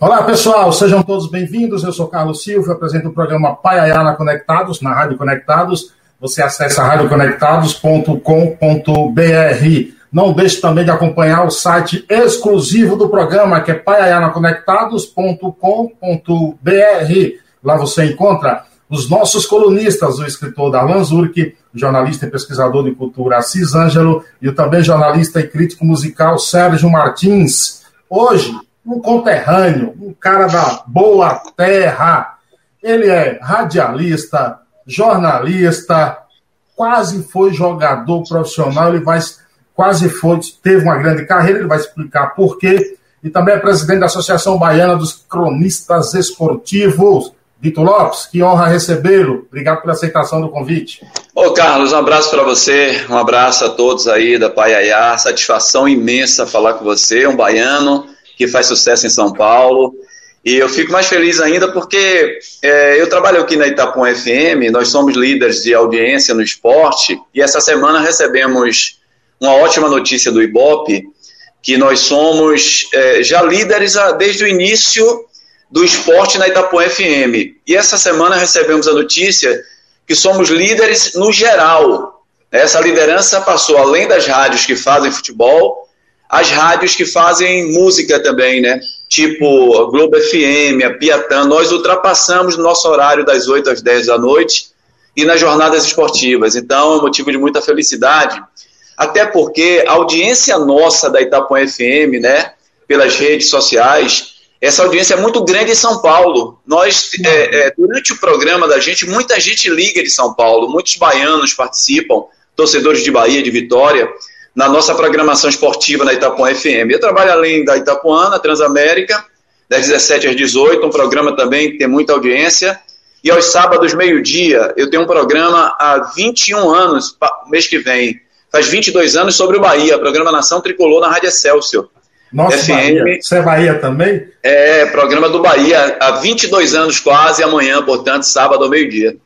Olá, pessoal, sejam todos bem-vindos. Eu sou Carlos Silva, apresento o programa Paiayana Conectados, na Rádio Conectados. Você acessa radioconectados.com.br. Não deixe também de acompanhar o site exclusivo do programa, que é paiayanaconectados.com.br. Lá você encontra os nossos colunistas, o escritor Darlan Zurk, jornalista e pesquisador de cultura Assis Ângelo e o também jornalista e crítico musical Sérgio Martins. Hoje, um conterrâneo, um cara da boa terra. Ele é radialista, jornalista, quase foi jogador profissional, ele vai quase foi, teve uma grande carreira, ele vai explicar por quê. E também é presidente da Associação Baiana dos Cronistas Esportivos. Vitor Lopes, que honra recebê-lo. Obrigado pela aceitação do convite. Ô Carlos, um abraço para você, um abraço a todos aí da Paiaiá. Satisfação imensa falar com você, um baiano que faz sucesso em São Paulo. E eu fico mais feliz ainda porque é, eu trabalho aqui na Itapum FM, nós somos líderes de audiência no esporte, e essa semana recebemos uma ótima notícia do Ibope, que nós somos é, já líderes desde o início do esporte na Itapum FM. E essa semana recebemos a notícia que somos líderes no geral. Essa liderança passou além das rádios que fazem futebol, as rádios que fazem música também, né? Tipo Globo FM, a Piatã, nós ultrapassamos nosso horário das 8 às 10 da noite e nas jornadas esportivas. Então, é motivo de muita felicidade, até porque a audiência nossa da Itapuã FM, né, pelas redes sociais, essa audiência é muito grande em São Paulo. Nós, é, é, durante o programa da gente, muita gente liga de São Paulo, muitos baianos participam, torcedores de Bahia, de Vitória, na nossa programação esportiva na Itapuã FM. Eu trabalho além da Itapuã, na Transamérica, das 17 às 18, um programa também que tem muita audiência. E aos sábados, meio-dia, eu tenho um programa há 21 anos, mês que vem, faz 22 anos, sobre o Bahia, programa Nação Tricolor na Rádio Excelsior. Nossa, FM. Bahia. Você é Bahia também? É, programa do Bahia, há 22 anos quase, amanhã, portanto, sábado ao meio-dia.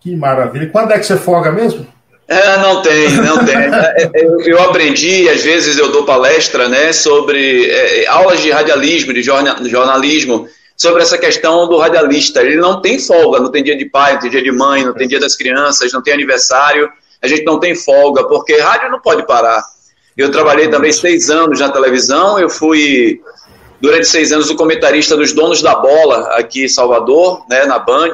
Que maravilha. Quando é que você folga mesmo? É, não tem, não tem. É, é, eu, aprendi, às vezes eu dou palestra, né, sobre é, aulas de radialismo, de jornalismo, sobre essa questão do radialista. Ele não tem folga, não tem dia de pai, não tem dia de mãe, não tem dia das crianças, não tem aniversário. A gente não tem folga, porque rádio não pode parar. Eu trabalhei também seis anos na televisão, eu fui durante seis anos o comentarista dos Donos da Bola aqui em Salvador, né, na Band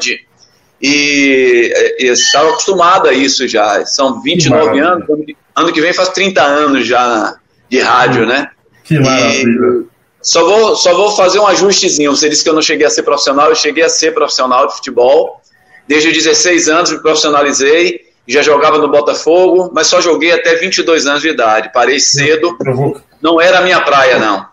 e, e estava acostumado a isso já. São 29 anos, ano que vem faz 30 anos já de rádio, né? Que maravilha. só vou, só vou fazer um ajustezinho. Você disse que eu não cheguei a ser profissional, eu cheguei a ser profissional de futebol. Desde os 16 anos me profissionalizei, já jogava no Botafogo, mas só joguei até 22 anos de idade. Parei cedo. Não era a minha praia, não.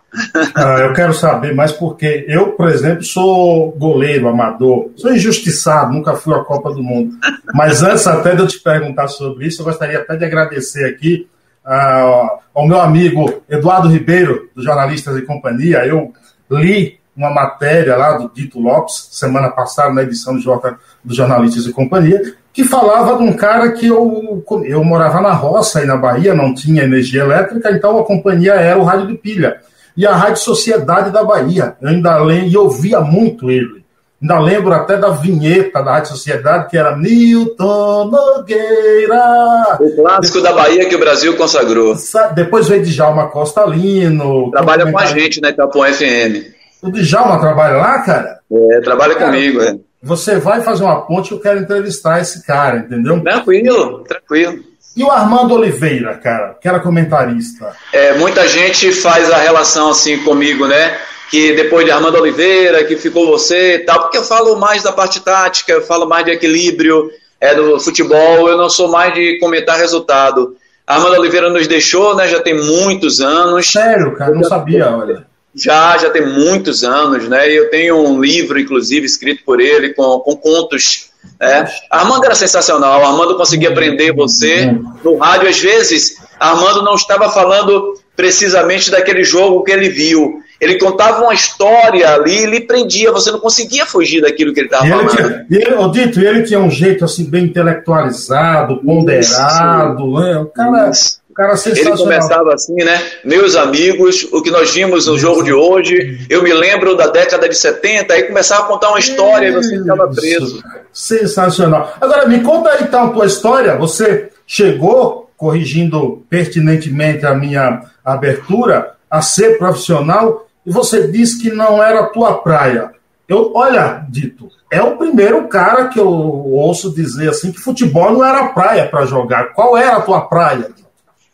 Ah, eu quero saber mais porque eu, por exemplo, sou goleiro amador, sou injustiçado, nunca fui à Copa do Mundo. Mas antes até de eu te perguntar sobre isso, eu gostaria até de agradecer aqui uh, ao meu amigo Eduardo Ribeiro, do Jornalistas e Companhia. Eu li uma matéria lá do Dito Lopes, semana passada, na edição do, Jornalistas e Companhia, que falava de um cara que eu, eu morava na roça e na Bahia, não tinha energia elétrica, então a companhia era o rádio de pilha e a Rádio Sociedade da Bahia. Eu ainda lembro, e ouvia muito ele. Ainda lembro até da vinheta da Rádio Sociedade, que era Newton Nogueira. O clássico da Bahia que o Brasil consagrou. Depois veio Djalma Costa Lino. Trabalha com a gente na né, Itapom FM. O Djalma trabalha lá, cara? É, trabalha cara, comigo, é. Você vai fazer uma ponte, eu quero entrevistar esse cara, entendeu? Tranquilo, tranquilo. E o Armando Oliveira, cara, que era comentarista? É, muita gente faz a relação assim comigo, né? Que depois de Armando Oliveira, que ficou você e tal, porque eu falo mais da parte tática, eu falo mais de equilíbrio, é do futebol, eu não sou mais de comentar resultado. Armando Oliveira nos deixou, né? Já tem muitos anos. Sério, cara, não sabia, olha. Já, já tem muitos anos, né? E eu tenho um livro, inclusive, escrito por ele, com, com contos é. Armando era sensacional, Armando conseguia aprender você no rádio. Às vezes, Armando não estava falando precisamente daquele jogo que ele viu. Ele contava uma história ali e lhe prendia, você não conseguia fugir daquilo que ele estava falando. Tinha, ele, Dito, ele tinha um jeito assim bem intelectualizado, ponderado. Né? O, cara, o Cara, Ele começava assim, né? Meus amigos, o que nós vimos no jogo de hoje, eu me lembro da década de 70, aí começava a contar uma história Isso. e você ficava preso. Sensacional. Agora, me conta aí então a tua história. Você chegou, corrigindo pertinentemente a minha abertura, a ser profissional, e você disse que não era a tua praia. Eu, olha, Dito, é o primeiro cara que eu ouço dizer assim que futebol não era praia para jogar. Qual era a tua praia?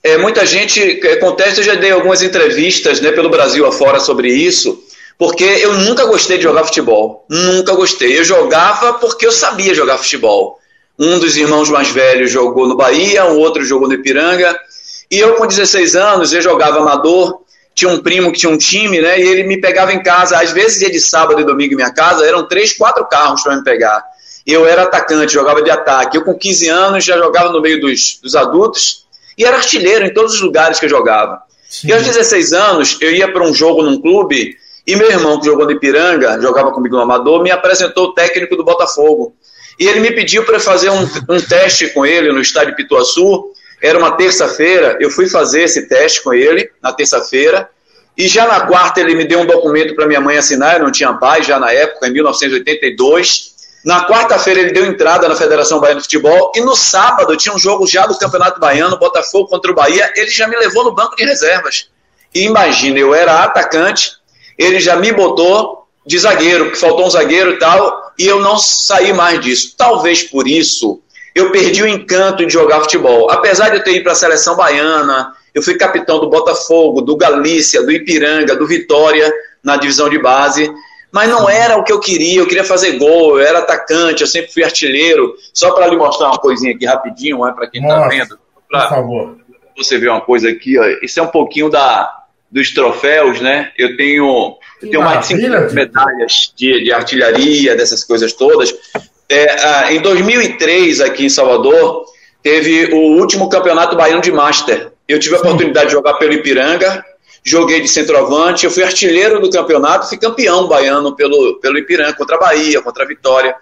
É, muita gente acontece, eu já dei algumas entrevistas né, pelo Brasil afora sobre isso, porque eu nunca gostei de jogar futebol. Nunca gostei. Eu jogava porque eu sabia jogar futebol. Um dos irmãos mais velhos jogou no Bahia, o outro jogou no Ipiranga. E eu, com 16 anos, eu jogava amador tinha um primo que tinha um time, né? E ele me pegava em casa, às vezes ia de sábado e domingo em minha casa, eram três, quatro carros para me pegar. Eu era atacante, jogava de ataque. Eu, com 15 anos, já jogava no meio dos, dos adultos e era artilheiro em todos os lugares que eu jogava. Sim. E aos 16 anos, eu ia para um jogo num clube e meu irmão, que jogou no Ipiranga, jogava comigo no Amador, me apresentou o técnico do Botafogo. E ele me pediu para fazer um, um teste com ele no estádio Pituaçu era uma terça-feira, eu fui fazer esse teste com ele, na terça-feira, e já na quarta ele me deu um documento para minha mãe assinar, eu não tinha pai já na época, em 1982. Na quarta-feira ele deu entrada na Federação Baiana de Futebol e no sábado tinha um jogo já do Campeonato Baiano, Botafogo contra o Bahia, ele já me levou no banco de reservas. E imagina, eu era atacante, ele já me botou de zagueiro, que faltou um zagueiro e tal, e eu não saí mais disso. Talvez por isso eu perdi o encanto de jogar futebol. Apesar de eu ter ido para a seleção baiana, eu fui capitão do Botafogo, do Galícia, do Ipiranga, do Vitória, na divisão de base, mas não era o que eu queria, eu queria fazer gol, eu era atacante, eu sempre fui artilheiro. Só para lhe mostrar uma coisinha aqui rapidinho, é, para quem está vendo. Pra, por favor. Você ver uma coisa aqui, ó, isso é um pouquinho da, dos troféus, né? Eu tenho, eu tenho mais de 50 medalhas de, de artilharia, dessas coisas todas. É, ah, em 2003, aqui em Salvador, teve o último campeonato baiano de Master. Eu tive a oportunidade de jogar pelo Ipiranga, joguei de centroavante, eu fui artilheiro do campeonato, fui campeão baiano pelo, pelo Ipiranga, contra a Bahia, contra a Vitória.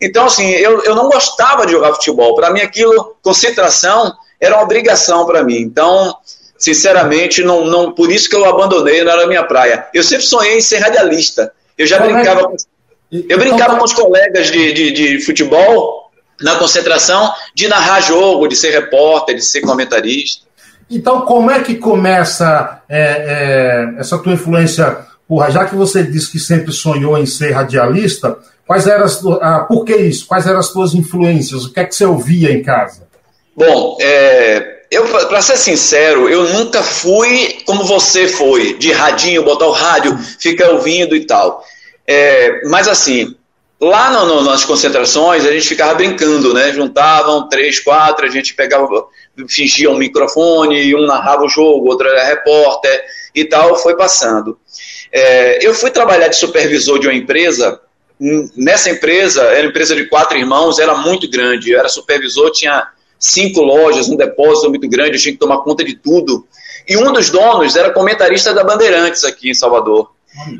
Então, assim, eu, eu não gostava de jogar futebol. Para mim, aquilo, concentração, era uma obrigação para mim. Então, sinceramente, não, não, por isso que eu abandonei, não era a minha praia. Eu sempre sonhei em ser radialista. Eu já brincava com eu então brincava com os colegas de, de, de, futebol na concentração de narrar jogo, de ser repórter, de ser comentarista. Então, como é que começa é, é, essa tua influência? Porra, já que você disse que sempre sonhou em ser radialista, quais eram as, ah, por que isso? Quais eram as tuas influências? O que é que você ouvia em casa? Bom, é, eu, para ser sincero, eu nunca fui como você foi, de radinho, botar o rádio, ficar ouvindo e tal. É, mas assim, lá no, no, nas concentrações a gente ficava brincando, né? Juntavam três, quatro, a gente pegava, fingia um microfone, um narrava o jogo, outro era repórter e tal, foi passando. É, eu fui trabalhar de supervisor de uma empresa. Nessa empresa, era uma empresa de quatro irmãos, era muito grande. Eu era supervisor, tinha cinco lojas, um depósito muito grande, eu tinha que tomar conta de tudo. E um dos donos era comentarista da Bandeirantes aqui em Salvador.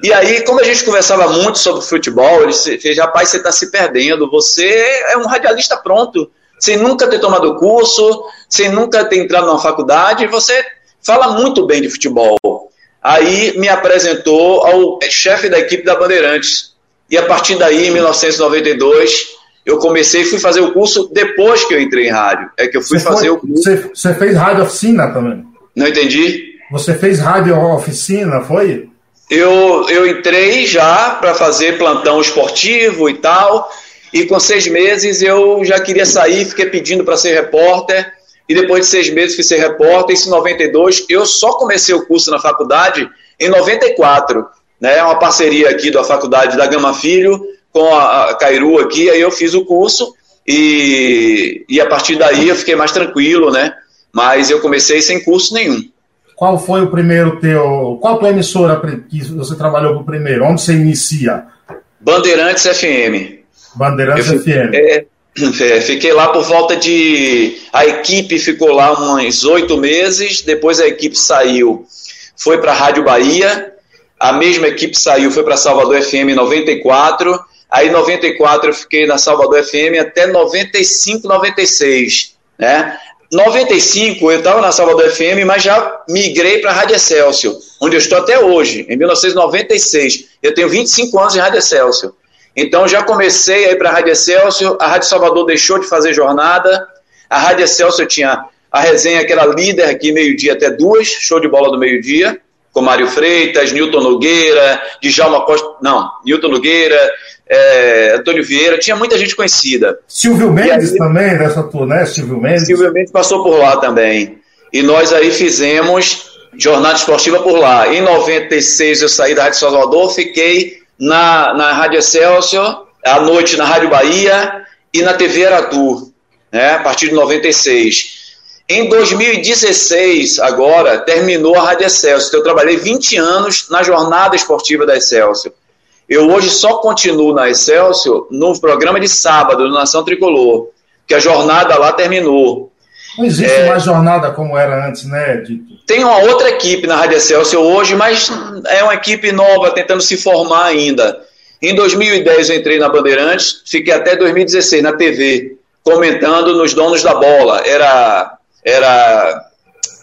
E aí, como a gente conversava muito sobre futebol, ele fez, rapaz, você está se perdendo, você é um radialista pronto, sem nunca ter tomado curso, sem nunca ter entrado na faculdade, você fala muito bem de futebol. Aí me apresentou ao chefe da equipe da Bandeirantes. E a partir daí, em 1992, eu comecei e fui fazer o curso depois que eu entrei em rádio. É que eu fui você fazer foi, o curso. Você, você fez rádio oficina também? Não entendi. Você fez rádio oficina, foi? eu, eu entrei já para fazer plantão esportivo e tal, e com seis meses eu já queria sair, fiquei pedindo para ser repórter, e depois de seis meses fui ser repórter, isso em 92, eu só comecei o curso na faculdade em 94, né, uma parceria aqui da faculdade da Gama Filho, com a, Cairu aqui, aí eu fiz o curso, e, e a partir daí eu fiquei mais tranquilo, né, mas eu comecei sem curso nenhum. Qual foi o primeiro teu. Qual a tua emissora que você trabalhou para o primeiro? Onde você inicia? Bandeirantes FM. Bandeirantes Eu, FM. É, é, fiquei lá por volta de. A equipe ficou lá uns oito meses, depois a equipe saiu, foi para a Rádio Bahia, a mesma equipe saiu, foi para Salvador FM 94. Aí, 94, eu fiquei na Salvador FM até 95, 96. Né? 95 eu estava na Salvador FM, mas já migrei para a Rádio Excelsior, onde eu estou até hoje, em 1996. Eu tenho 25 anos de Rádio Excelsior. Então já comecei aí para a Rádio Excelsior, a Rádio Salvador deixou de fazer jornada, a Rádio Excelsior tinha a resenha que era líder aqui meio-dia até duas, show de bola do meio-dia, com Mário Freitas, Newton Nogueira, Djalma Costa, não, Newton Nogueira, é, Antônio Vieira, tinha muita gente conhecida. Silvio Mendes aí, também, nessa turnê, Silvio Mendes? Silvio Mendes passou por lá também. E nós aí fizemos jornada esportiva por lá. Em 96 eu saí da Rádio Salvador, fiquei na, na Rádio Excelsior, à noite na Rádio Bahia e na TV Aratu, né, a partir de 96. Em 2016, agora, terminou a Rádio Excelsior. Eu trabalhei 20 anos na jornada esportiva da Excelsior. Eu hoje só continuo na Excelsior no programa de sábado, no Nação Tricolor, que a jornada lá terminou. Não existe é, mais jornada como era antes, né, Dito? Tem uma outra equipe na Rádio Excelsior hoje, mas é uma equipe nova, tentando se formar ainda. Em 2010 eu entrei na Bandeirantes, fiquei até 2016 na TV, comentando nos Donos da Bola. Era, era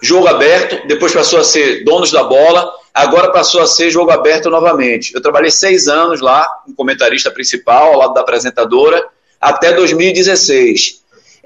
jogo aberto, depois passou a ser Donos da Bola, agora passou a ser jogo aberto novamente. Eu trabalhei seis anos lá, como comentarista principal, ao lado da apresentadora, até 2016.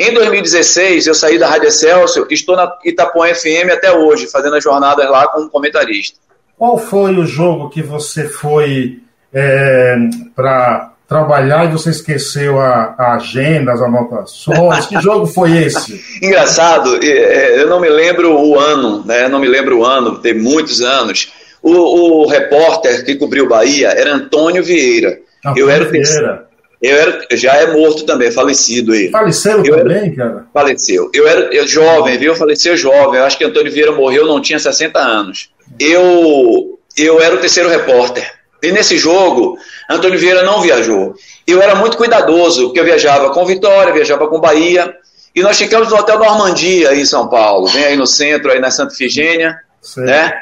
Em 2016, eu saí da Rádio Excelsior e estou na Itapuã FM até hoje, fazendo as jornadas lá como comentarista. Qual foi o jogo que você foi é, para trabalhar e você esqueceu a, a, agenda, as anotações? Que jogo foi esse? Engraçado, é, eu não me lembro o ano, né? Eu não me lembro o ano, tem muitos anos. O, o repórter que cobriu Bahia era Antônio Vieira. Antônio eu era o Vieira. Eu era, já é morto também, falecido ele. Faleceu eu também, era, cara? Faleceu. Eu era eu, jovem, viu? Faleceu jovem. Eu acho que Antônio Vieira morreu, não tinha 60 anos. Eu, eu era o terceiro repórter. E nesse jogo, Antônio Vieira não viajou. Eu era muito cuidadoso, porque eu viajava com Vitória, viajava com Bahia. E nós ficamos no Hotel Normandia, aí em São Paulo. Vem aí no centro, aí na Santa Efigênia. Né?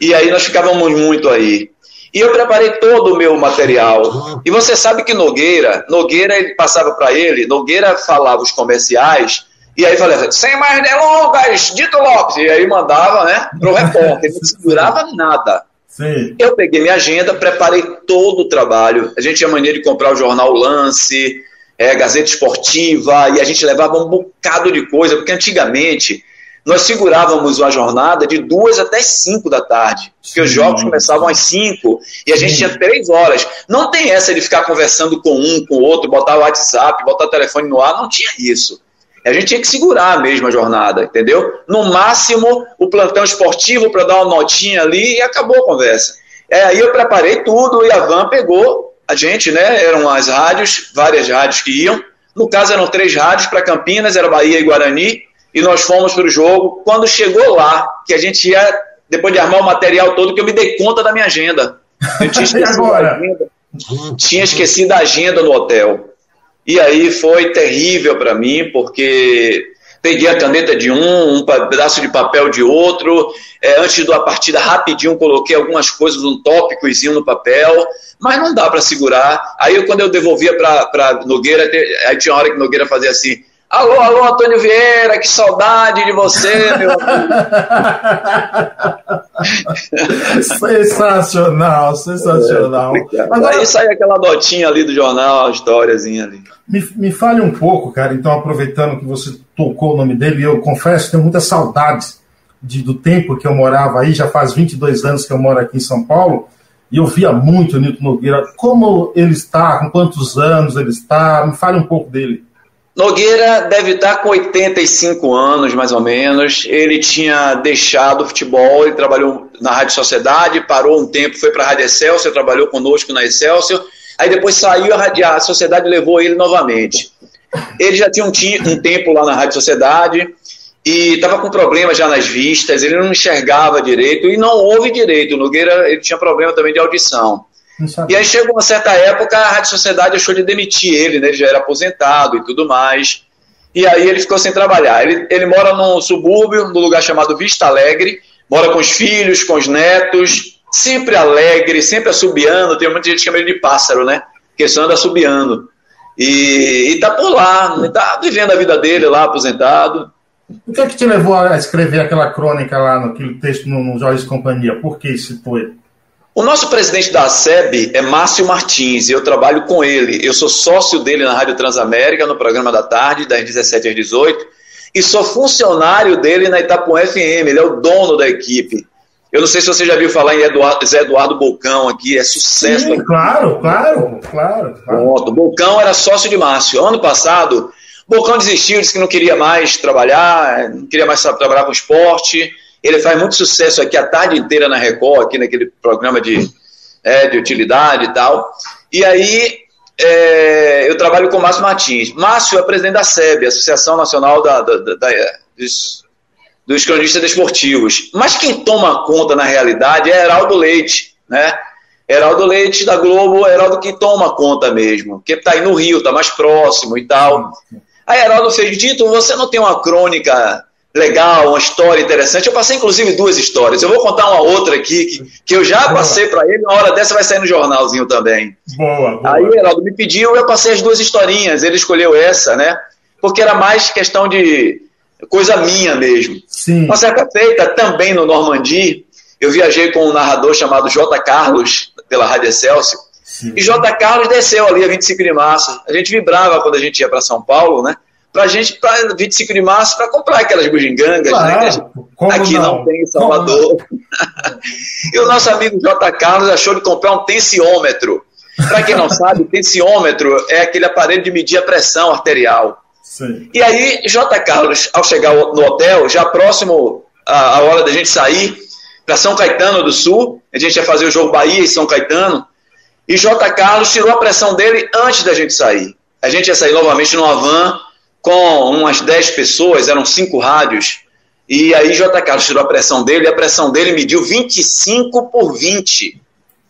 E aí nós ficávamos muito aí. E eu preparei todo o meu material. E você sabe que Nogueira, Nogueira ele passava para ele, Nogueira falava os comerciais, e aí falava, sem mais delongas, Dito Lopes. E aí mandava, né, pro repórter. Ele não segurava nada. Sim. Eu peguei minha agenda, preparei todo o trabalho. A gente tinha maneira de comprar o jornal Lance, é, Gazeta Esportiva, e a gente levava um bocado de coisa, porque antigamente nós segurávamos uma jornada de duas até cinco da tarde, porque os jogos começavam às cinco e a gente tinha três horas. Não tem essa de ficar conversando com um, com o outro, botar o WhatsApp, botar o telefone no ar, não tinha isso. A gente tinha que segurar a mesma jornada, entendeu? No máximo, o plantão esportivo para dar uma notinha ali e acabou a conversa. É, aí eu preparei tudo e a van pegou a gente, né? Eram as rádios, várias rádios que iam. No caso, eram três rádios para Campinas, era Bahia e Guarani e nós fomos para o jogo. Quando chegou lá, que a gente ia, depois de armar o material todo, que eu me dei conta da minha agenda. Eu tinha esquecido, a agenda, tinha esquecido a agenda no hotel. E aí foi terrível para mim, porque peguei a caneta de um, um pedaço de papel de outro. É, antes da partida, rapidinho, coloquei algumas coisas, um tópicozinho no papel, mas não dá para segurar. Aí, quando eu devolvia para Nogueira, aí tinha uma hora que Nogueira fazia assim: Alô, alô, Antônio Vieira, que saudade de você, meu sensacional, sensacional. É, Agora, Aí sai aquela notinha ali do jornal, a historiazinha ali. Me, me fale um pouco, cara, então, aproveitando que você tocou o nome dele, eu confesso que tenho muitas saudades de, do tempo que eu morava aí, já faz 22 anos que eu moro aqui em São Paulo, e eu via muito o Nilton Nogueira. Como ele está, com quantos anos ele está? Me fale um pouco dele. Nogueira deve estar com 85 anos, mais ou menos. Ele tinha deixado o futebol, ele trabalhou na Rádio Sociedade, parou um tempo, foi para a Rádio Excelsior, trabalhou conosco na Excelsior. Aí depois saiu, a, Rádio, a Sociedade levou ele novamente. Ele já tinha um, um tempo lá na Rádio Sociedade e estava com problemas já nas vistas, ele não enxergava direito e não ouve direito. O Nogueira ele tinha problema também de audição. E aí chegou uma certa época, a Rádio Sociedade achou de demitir ele, né? Ele já era aposentado e tudo mais. E aí ele ficou sem trabalhar. Ele, ele mora num subúrbio, num lugar chamado Vista Alegre, mora com os filhos, com os netos, sempre alegre, sempre assobiando. Tem muita gente que chama ele de pássaro, né? Porque só anda assobiando. E, e tá por lá, tá vivendo a vida dele lá, aposentado. O que é que te levou a escrever aquela crônica lá, naquele texto no, no Jorge Companhia? Por que isso foi? O nosso presidente da SEB é Márcio Martins e eu trabalho com ele. Eu sou sócio dele na Rádio Transamérica, no programa da tarde, das 17 às 18, e sou funcionário dele na Itapuã FM. Ele é o dono da equipe. Eu não sei se você já viu falar em Eduardo, Zé Eduardo Bolcão aqui, é sucesso. Sim, claro, claro, claro. Pronto, Bolcão era sócio de Márcio. Ano passado, Bolcão desistiu, disse que não queria mais trabalhar, não queria mais trabalhar com esporte. Ele faz muito sucesso aqui a tarde inteira na Record, aqui naquele programa de, é, de utilidade e tal. E aí é, eu trabalho com Márcio Martins. Márcio é presidente da SEB, Associação Nacional da, da, da, da dos, dos cronistas desportivos. Mas quem toma conta, na realidade, é Heraldo Leite, né? Heraldo Leite da Globo, Heraldo que toma conta mesmo, que está aí no Rio, está mais próximo e tal. Aí Heraldo fez, Dito, você não tem uma crônica legal, uma história interessante? Eu passei, inclusive, duas histórias. Eu vou contar uma outra aqui, que, que eu já passei para ele, uma hora dessa vai sair no jornalzinho também. Boa, boa. Aí Heraldo me pediu, eu passei as duas historinhas, ele escolheu essa, né? Porque era mais questão de coisa minha mesmo. Sim. Uma certa feita, também no Normandie, eu viajei com um narrador chamado J. Carlos, pela Rádio Excelsior, Sim. E J. Carlos desceu ali a 25 de março. A gente vibrava quando a gente ia para São Paulo, né? Pra gente, para 25 de março, para comprar aquelas bugigangas, claro, né? Gente, aqui não? não? tem em Salvador. e o nosso amigo J. Carlos achou de comprar um tensiômetro. Para quem não sabe, tensiômetro é aquele aparelho de medir a pressão arterial. Sim. E aí, J. Carlos, ao chegar no hotel, já próximo à hora da gente sair para São Caetano do Sul, a gente ia fazer o jogo Bahia e São Caetano, e J. Carlos tirou a pressão dele antes da gente sair. A gente ia sair novamente numa van com umas 10 pessoas, eram cinco rádios. E aí J. Carlos tirou a pressão dele e a pressão dele mediu 25 por 20.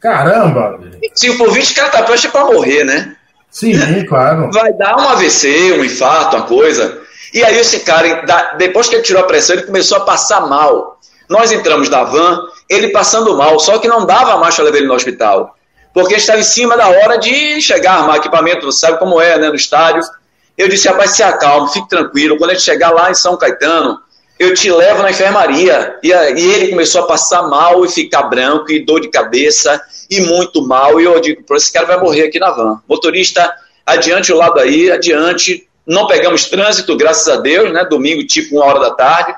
Caramba! 25 por 20, cara tá prestes para morrer, né? Sim, claro. Vai dar um AVC, um infarto, uma coisa. E aí esse cara, depois que ele tirou a pressão, ele começou a passar mal. Nós entramos na van, ele passando mal, só que não dava mais para levar ele no hospital porque estava em cima da hora de chegar, armar equipamento, você sabe como é, né, no estádio. Eu disse, rapaz, se acalme, fique tranquilo, quando a gente chegar lá em São Caetano, eu te levo na enfermaria. E, e ele começou a passar mal e ficar branco, e dor de cabeça, e muito mal, e eu digo, esse cara vai morrer aqui na van. Motorista, adiante o lado aí, adiante, não pegamos trânsito, graças a Deus, né, domingo, tipo uma hora da tarde,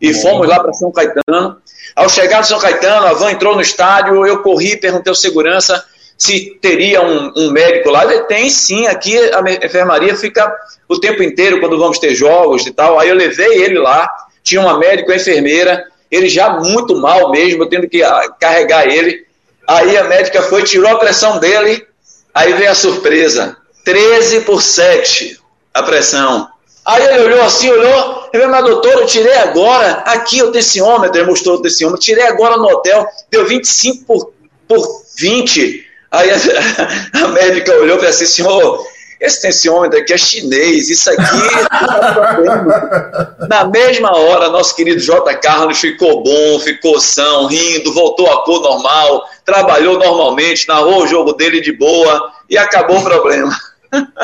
e fomos lá para São Caetano. Ao chegar em São Caetano, a van entrou no estádio, eu corri, perguntei ao segurança, se teria um, um, médico lá. Ele tem sim, aqui a enfermaria fica o tempo inteiro quando vamos ter jogos e tal. Aí eu levei ele lá, tinha uma médica, uma enfermeira, ele já muito mal mesmo, tendo que ah, carregar ele. Aí a médica foi, tirou a pressão dele, aí veio a surpresa: 13 por 7 a pressão. Aí ele olhou assim, olhou, ele falou, mas doutor, eu tirei agora, aqui o tensiômetro, ele mostrou o tensiômetro, tirei agora no hotel, deu 25 por, por 20. Aí a, a médica olhou para assim, senhor, esse tensiômetro aqui é chinês, isso aqui tá Na mesma hora, nosso querido J. Carlos ficou bom, ficou são, rindo, voltou à cor normal, trabalhou normalmente, narrou o jogo dele de boa e acabou o problema.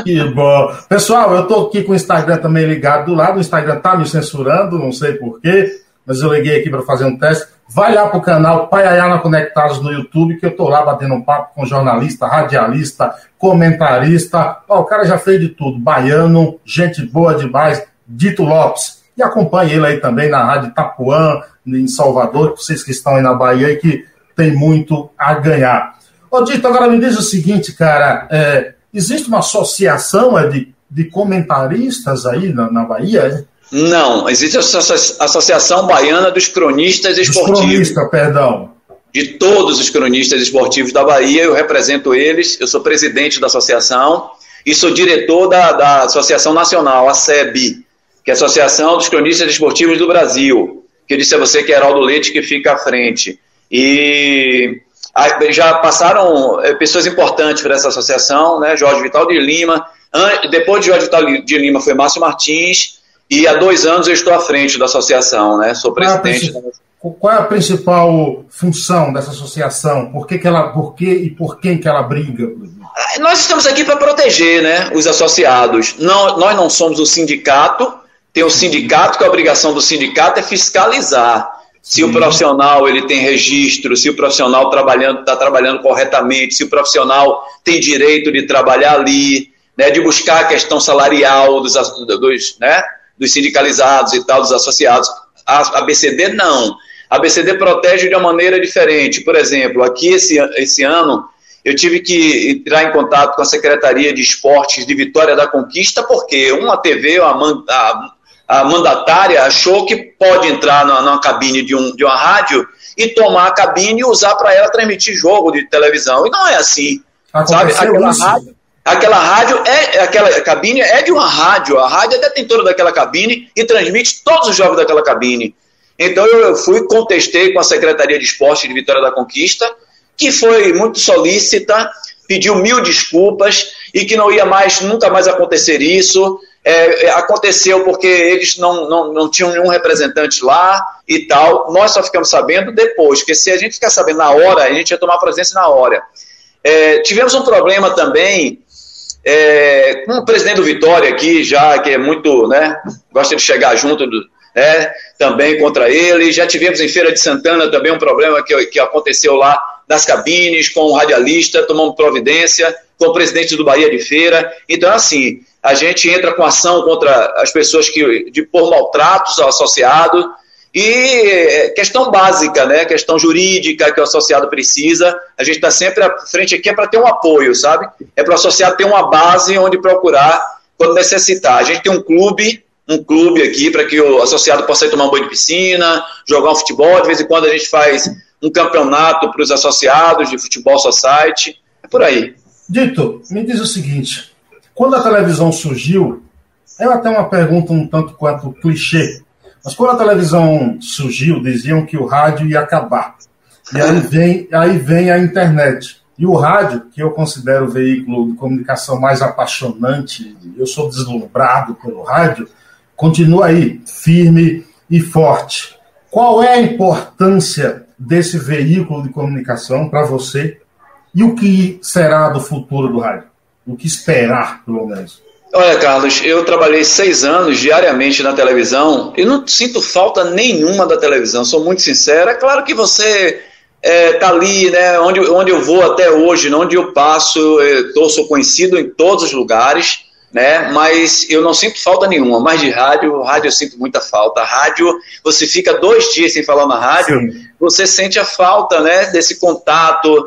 Que bom. Pessoal, eu tô aqui com o Instagram também ligado do lado, o Instagram tá me censurando, não sei porquê, mas eu liguei aqui para fazer um teste. Vai lá pro canal Paiayana Conectados no YouTube, que eu tô lá batendo um papo com jornalista, radialista, comentarista. Ó, o cara já fez de tudo. Baiano, gente boa demais, Dito Lopes. E acompanhe ele aí também na Rádio Itapuã, em Salvador, vocês que estão aí na Bahia e que tem muito a ganhar. Ô, Dito, agora me diz o seguinte, cara. É, existe uma associação é, de, de comentaristas aí na, na Bahia? Não, existe a Associação Baiana dos Cronistas Esportivos. Cronista, perdão. De todos os cronistas esportivos da Bahia, eu represento eles, eu sou presidente da associação e sou diretor da, da Associação Nacional, a SEB, que é a Associação dos Cronistas Esportivos do Brasil, que eu disse a você que é Heraldo Leite que fica à frente. E já passaram eh, pessoas importantes para essa associação, né? Jorge Vital de Lima, depois de Jorge Vital de Lima foi Márcio Martins, e há dois anos eu estou à frente da associação, né? Sou presidente. Qual é a, qual é a principal função dessa associação? Por que, que ela, por que e por quem que ela briga? Ah, nós estamos aqui para proteger, né, os associados. Não, nós não somos o sindicato, tem o sindicato, que a obrigação do sindicato é fiscalizar. Se o profissional ele tem registro, se o profissional trabalhando está trabalhando corretamente, se o profissional tem direito de trabalhar ali, né, de buscar a questão salarial dos, dos, né, dos sindicalizados e tal, dos associados. A, a BCD não. A BCD protege de uma maneira diferente. Por exemplo, aqui esse, esse ano eu tive que entrar em contato com a Secretaria de Esportes de Vitória da Conquista, porque uma TV, uma, a, a mandatária achou que pode entrar na, na cabine de, um, de uma rádio e tomar a cabine e usar para ela transmitir jogo de televisão. E não é assim. Aconteceu sabe? Aquela isso. rádio, aquela rádio é aquela cabine é de uma rádio. A rádio é detentora daquela cabine e transmite todos os jogos daquela cabine. Então eu fui, contestei com a Secretaria de Esporte de Vitória da Conquista, que foi muito solícita, pediu mil desculpas e que não ia mais, nunca mais acontecer isso. É, é, aconteceu porque eles não, não, não tinham nenhum representante lá e tal. Nós só ficamos sabendo depois, porque se a gente ficar sabendo na hora, a gente ia tomar presença na hora. É, tivemos um problema também é, com o presidente do Vitória aqui, já que é muito, né, gosta de chegar junto do, né, também contra ele. Já tivemos em Feira de Santana também um problema que, que aconteceu lá das cabines, com o radialista, tomamos providência, com o presidente do Bahia de Feira. Então, assim, a gente entra com ação contra as pessoas que de por maltratos ao associado e é, questão básica, né? Questão jurídica que o associado precisa. A gente está sempre à frente aqui é para ter um apoio, sabe? É para o associado ter uma base onde procurar quando necessitar. A gente tem um clube, um clube aqui para que o associado possa ir tomar um banho de piscina, jogar um futebol. De vez em quando a gente faz um campeonato para os associados de futebol society. É por aí. Dito, me diz o seguinte: quando a televisão surgiu, é até uma pergunta um tanto quanto clichê, mas quando a televisão surgiu, diziam que o rádio ia acabar. E aí vem, aí vem a internet. E o rádio, que eu considero o veículo de comunicação mais apaixonante, eu sou deslumbrado pelo rádio, continua aí, firme e forte. Qual é a importância desse veículo de comunicação para você e o que será do futuro do rádio? o que esperar, pelo menos? Olha, Carlos, eu trabalhei seis anos diariamente na televisão e não sinto falta nenhuma da televisão, sou muito sincero. É claro que você é, tá ali, né, onde, onde eu vou até hoje, onde eu passo, tô, sou conhecido em todos os lugares né? Mas eu não sinto falta nenhuma. Mas de rádio, rádio eu sinto muita falta. Rádio, você fica dois dias sem falar na rádio, Sim. você sente a falta, né? Desse contato,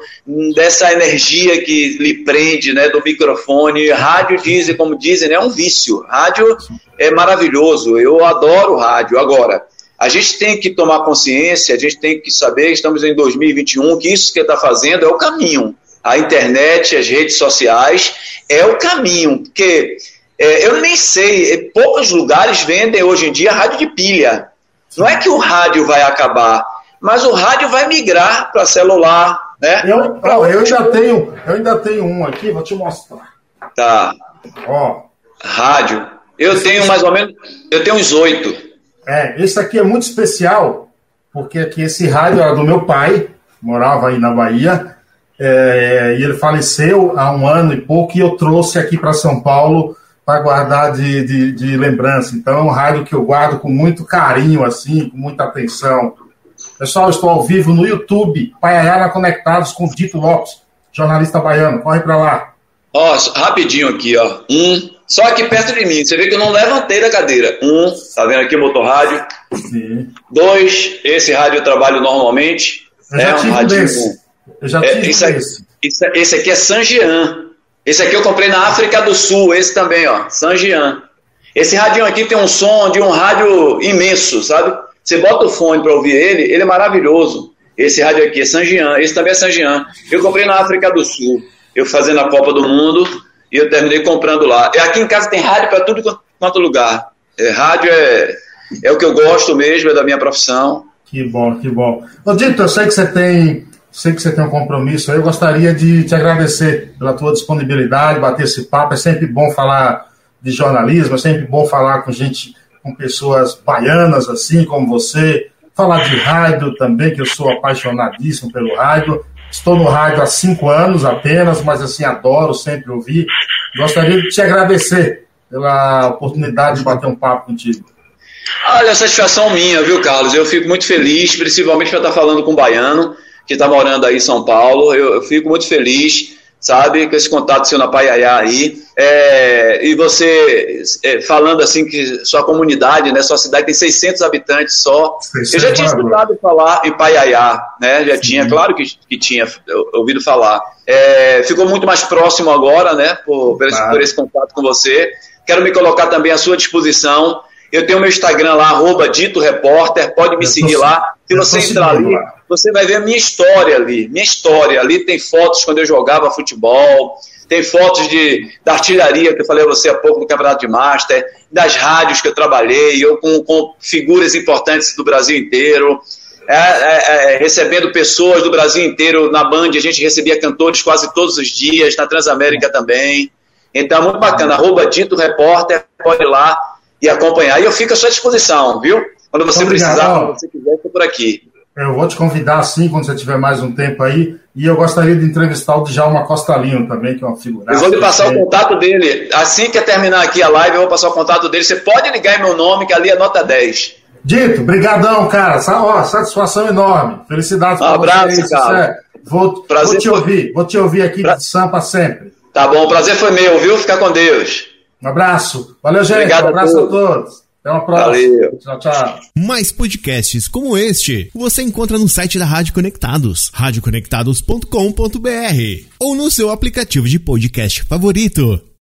dessa energia que lhe prende, né? Do microfone. Rádio dizem, como dizem, né, é um vício. Rádio é maravilhoso. Eu adoro rádio. Agora, a gente tem que tomar consciência, a gente tem que saber, estamos em 2021, que isso que está fazendo é o caminho a internet, as redes sociais, é o caminho, porque é, eu nem sei, é, poucos lugares vendem hoje em dia rádio de pilha. Não é que o rádio vai acabar, mas o rádio vai migrar para celular, né? Eu, eu, eu já tenho, eu ainda tenho um aqui, vou te mostrar. Tá. Ó. Rádio. Eu tenho mais ou menos, eu tenho uns oito. É, esse aqui é muito especial, porque aqui esse rádio era do meu pai, morava aí na Bahia, é, e ele faleceu há um ano e pouco, e eu trouxe aqui para São Paulo para guardar de, de, de, lembrança. Então é um rádio que eu guardo com muito carinho, assim, com muita atenção. Pessoal, estou ao vivo no YouTube, Paiaiana Conectados com Dito Lopes, jornalista baiano. Corre para lá. Ó, rapidinho aqui, ó. Um, só aqui perto de mim. Você vê que eu não levantei da cadeira. Um, tá vendo aqui o motor rádio? Sim. Dois, esse rádio eu trabalho normalmente. Eu é um rádio desse. Eu já é, tive esse, esse. esse. Aqui é San Jean. Esse aqui eu comprei na África do Sul, esse também, ó, San Jean. Esse radinho aqui tem um som de um rádio imenso, sabe? Você bota o fone para ouvir ele, ele é maravilhoso. Esse rádio aqui é San Jean, esse também é San Jean. Eu comprei na África do Sul, eu fazendo a Copa do Mundo, e eu terminei comprando lá. E aqui em casa tem rádio para tudo quanto lugar. É, rádio é, é o que eu gosto mesmo, é da minha profissão. Que bom, que bom. Ô, Dito, eu sei que você tem sei que você tem um compromisso aí. Eu gostaria de te agradecer pela tua disponibilidade, bater esse papo. É sempre bom falar de jornalismo, é sempre bom falar com gente, com pessoas baianas assim como você. Falar de rádio também, que eu sou apaixonadíssimo pelo rádio. Estou no rádio há cinco anos apenas, mas assim, adoro sempre ouvir. Gostaria de te agradecer pela oportunidade de bater um papo contigo. Olha, satisfação minha, viu, Carlos? Eu fico muito feliz, principalmente para estar falando com um baiano que está morando aí em São Paulo. Eu, eu, fico muito feliz, sabe, com esse contato seu na Paiaiá aí. É, e você é, falando assim que sua comunidade, né, sua cidade tem 600 habitantes só. 600 eu já tinha escutado falar em Paiaiá, né? Já Sim. tinha, claro que, que tinha ouvido falar. É, ficou muito mais próximo agora, né, por, por, esse, por esse contato com você. Quero me colocar também à sua disposição. Eu tenho meu Instagram lá, arroba Dito Repórter, pode me eu seguir lá. Se você entrar ali, lá. você vai ver a minha história ali. Minha história. Ali tem fotos quando eu jogava futebol, tem fotos de, da artilharia que eu falei a você há pouco do Campeonato de Master, das rádios que eu trabalhei, eu com, com figuras importantes do Brasil inteiro. É, é, é, recebendo pessoas do Brasil inteiro na Band, a gente recebia cantores quase todos os dias, na Transamérica também. Então, muito bacana. Arroba Dito Repórter, pode ir lá e acompanhar. E eu fico à sua disposição, viu? Quando você precisar, quando você quiser, estou por aqui. Eu vou te convidar sim, quando você tiver mais um tempo aí. E eu gostaria de entrevistar o Djalma Costalinho também, que é uma figura. Eu vou lhe passar o contato dele. Assim que terminar aqui a live, eu vou passar o contato dele. Você pode ligar em meu nome, que ali é nota 10. Dito, brigadão, cara. Ó, satisfação enorme. Felicidades um abraço, cara. Vou, vou te foi... ouvir. Vou te ouvir aqui pra... de Sampa sempre. Tá bom, o prazer foi meu, viu? Fica com Deus. Um abraço. Valeu, gente. Obrigado um abraço a todos. A todos. Até uma próxima. Valeu. Tchau, tchau. Mais podcasts como este você encontra no site da Rádio Conectados, radioconectados.com.br ou no seu aplicativo de podcast favorito.